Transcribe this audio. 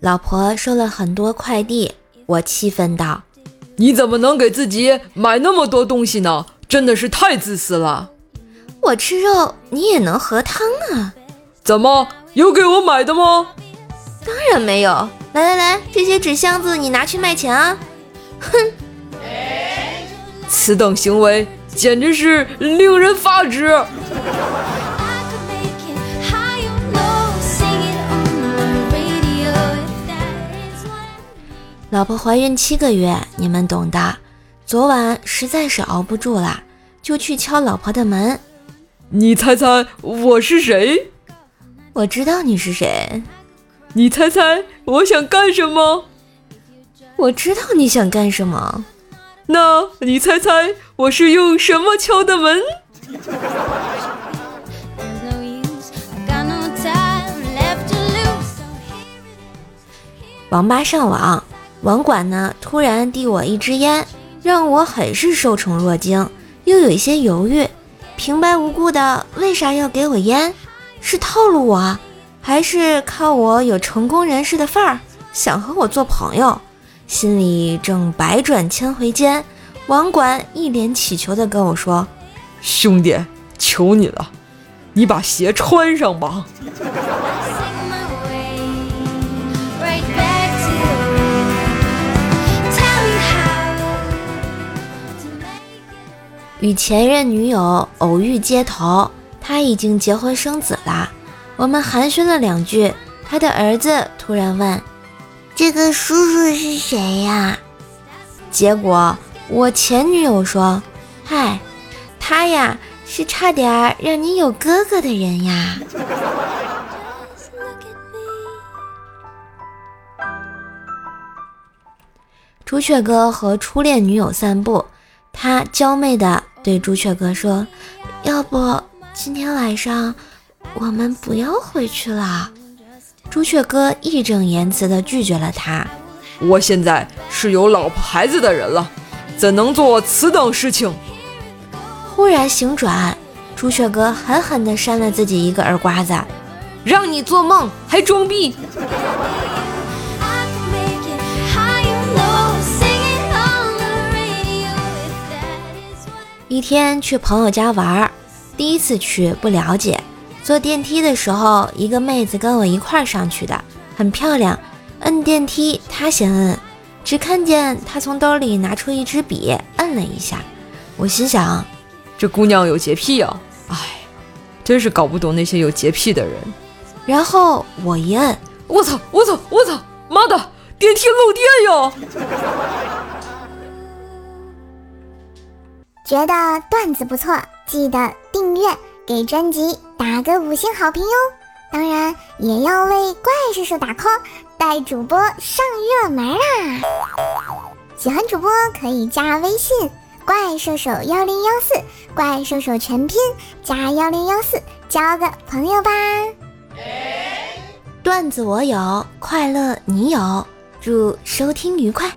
老婆收了很多快递，我气愤道：“你怎么能给自己买那么多东西呢？真的是太自私了！我吃肉，你也能喝汤啊？怎么有给我买的吗？当然没有。来来来，这些纸箱子你拿去卖钱啊！哼，此等行为简直是令人发指。”老婆怀孕七个月，你们懂的。昨晚实在是熬不住了，就去敲老婆的门。你猜猜我是谁？我知道你是谁。你猜猜我想干什么？我知道你想干什么。那你猜猜我是用什么敲的门？网吧上网。网管呢，突然递我一支烟，让我很是受宠若惊，又有一些犹豫。平白无故的，为啥要给我烟？是套路我，还是看我有成功人士的范儿，想和我做朋友？心里正百转千回间，网管一脸乞求的跟我说：“兄弟，求你了，你把鞋穿上吧。”与前任女友偶遇街头，他已经结婚生子了。我们寒暄了两句，他的儿子突然问：“这个叔叔是谁呀？”结果我前女友说：“嗨，他呀是差点让你有哥哥的人呀。”朱雀哥和初恋女友散步，他娇媚的。对朱雀哥说：“要不今天晚上我们不要回去了。”朱雀哥义正言辞地拒绝了他：“我现在是有老婆孩子的人了，怎能做此等事情？”忽然醒转，朱雀哥狠狠地扇了自己一个耳刮子：“让你做梦还装逼！”一天去朋友家玩，第一次去不了解。坐电梯的时候，一个妹子跟我一块上去的，很漂亮。摁电梯，她先摁，只看见她从兜里拿出一支笔，摁了一下。我心想，这姑娘有洁癖啊！哎，真是搞不懂那些有洁癖的人。然后我一摁，我操，我操，我操，妈的，电梯漏电哟！觉得段子不错，记得订阅，给专辑打个五星好评哟！当然也要为怪兽手打 call，带主播上热门啊！喜欢主播可以加微信怪兽手幺零幺四，怪兽手全拼加幺零幺四，交个朋友吧！段子我有，快乐你有，祝收听愉快。